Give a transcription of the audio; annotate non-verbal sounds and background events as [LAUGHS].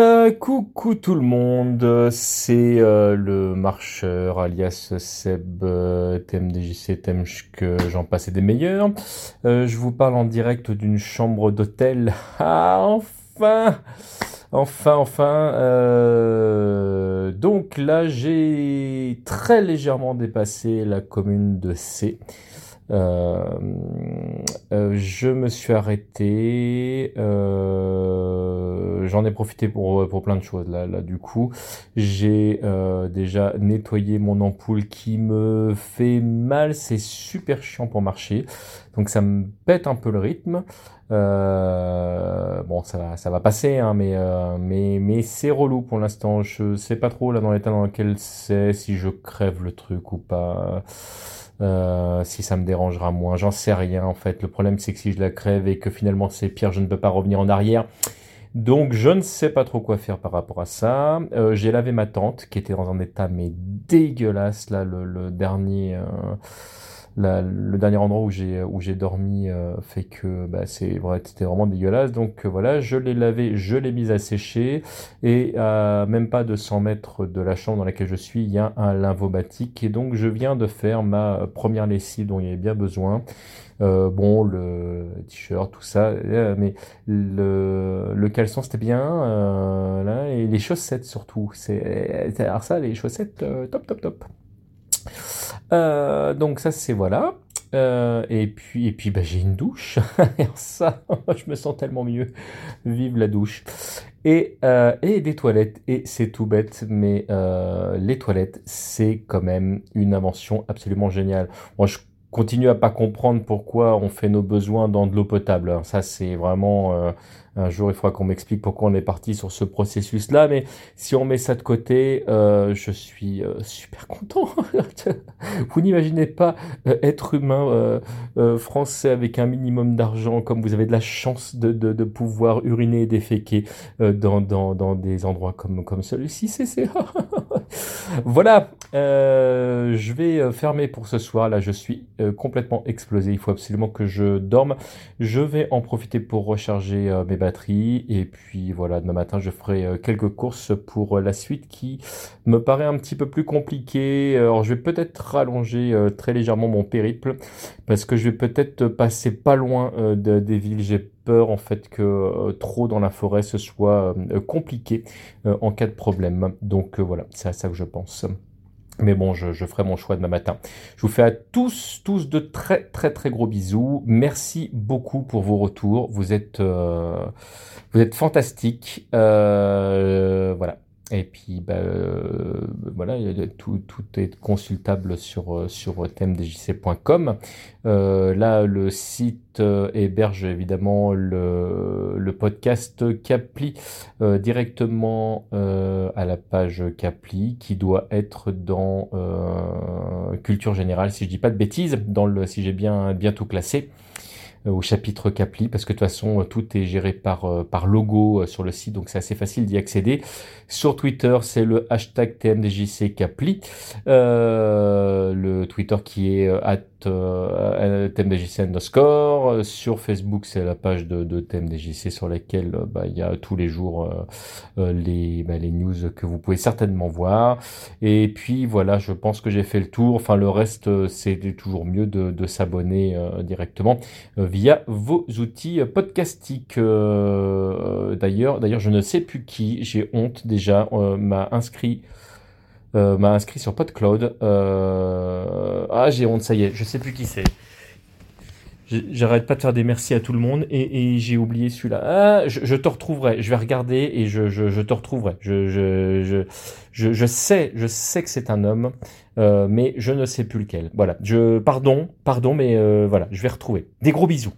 Euh, coucou tout le monde, c'est euh, le marcheur alias Seb, euh, TMDJC, que j'en passe des meilleurs. Euh, je vous parle en direct d'une chambre d'hôtel. [LAUGHS] Ah, enfin Enfin, enfin. Donc là, j'ai très légèrement dépassé la commune de C. Je me suis arrêté. J'en ai profité pour, pour plein de choses. Là, là du coup, j'ai euh, déjà nettoyé mon ampoule qui me fait mal. C'est super chiant pour marcher. Donc ça me pète un peu le rythme. Euh, bon, ça va, ça va passer, hein, mais, euh, mais, mais c'est relou pour l'instant. Je sais pas trop là dans l'état dans lequel c'est, si je crève le truc ou pas. Euh, si ça me dérangera moins, j'en sais rien en fait. Le problème c'est que si je la crève et que finalement c'est pire, je ne peux pas revenir en arrière. Donc je ne sais pas trop quoi faire par rapport à ça. Euh, j'ai lavé ma tente qui était dans un état mais dégueulasse là le, le dernier. Euh, le dernier endroit où j'ai dormi euh, fait que bah, c'est vrai c'était vraiment dégueulasse. Donc euh, voilà je l'ai lavé je l'ai mise à sécher. Et à même pas de 100 mètres de la chambre dans laquelle je suis il y a un lymvomatique et donc je viens de faire ma première lessive dont il y avait bien besoin. Euh, bon le t-shirt tout ça. Euh, mais le, le caleçon c'était bien là. Et les chaussettes surtout. C'est alors ça les chaussettes top top top euh, donc ça c'est voilà. Euh, et puis et puis bah, j'ai une douche. [LAUGHS] ça, [LAUGHS] je me sens tellement mieux. Vive la douche. Et euh, et des toilettes. Et c'est tout bête, mais euh, les toilettes c'est quand même une invention absolument géniale. Continue à pas comprendre pourquoi on fait nos besoins dans de l'eau potable. Ça c'est vraiment euh, un jour, il faudra qu'on m'explique pourquoi on est parti sur ce processus-là. Mais si on met ça de côté, euh, je suis euh, super content. [LAUGHS] vous n'imaginez pas euh, être humain euh, euh, français avec un minimum d'argent, comme vous avez de la chance de, de, de pouvoir uriner et déféquer dans, dans, dans des endroits comme, comme celui-ci. C'est, [LAUGHS] voilà, je vais fermer pour ce soir. Là, je suis complètement explosé. Il faut absolument que je dorme. Je vais en profiter pour recharger mes batterie. Et puis voilà, demain matin, je ferai euh, quelques courses pour euh, la suite qui me paraît un petit peu plus compliquée. Alors je vais peut-être rallonger euh, très légèrement mon périple parce que je vais peut-être passer pas loin de, des villes. J'ai peur en fait que trop dans la forêt ce soit compliqué en cas de problème. Donc voilà, c'est à ça que je pense. Mais bon, je, ferai mon choix demain matin. Je vous fais à tous, tous de très, très, très gros bisous. Merci beaucoup pour vos retours. Vous êtes, euh, vous êtes fantastiques. Euh, voilà. Et puis, bah, euh, voilà, tout, est consultable sur, euh, sur thèmedjc.com. Euh, là, le site euh, héberge évidemment le, podcast Capli directement à la page Capli qui doit être dans Culture Générale, si je dis pas de bêtises, dans le, si j'ai bien, bien tout classé. Euh, au chapitre Capli parce que de toute façon euh, tout est géré par euh, par logo sur le site donc c'est assez facile d'y accéder. Sur Twitter c'est le hashtag TMDJC Capli, euh, le Twitter qui est at euh, TMDJC underscore. Sur Facebook c'est la page de, de TMDJC sur laquelle bah, il y a tous les jours euh, les bah, les news que vous pouvez certainement voir. Et puis voilà je pense que j'ai fait le tour. Enfin le reste c'est toujours mieux de, de s'abonner directement via vos outils podcastiques. Euh, d'ailleurs, d'ailleurs, je ne sais plus qui, j'ai honte déjà, euh, m'a inscrit. Euh, m'a inscrit sur PodCloud. Euh, ah, j'ai honte, ça y est, je sais plus qui c'est. J'arrête pas de faire des merci à tout le monde et, et j'ai oublié celui-là. Ah, je, je, te retrouverai. Je vais regarder et je, je, je te retrouverai. Je, je, sais, je sais que c'est un homme, euh, mais je ne sais plus lequel. Voilà. Je, pardon, pardon, mais euh, voilà, je vais retrouver. Des gros bisous.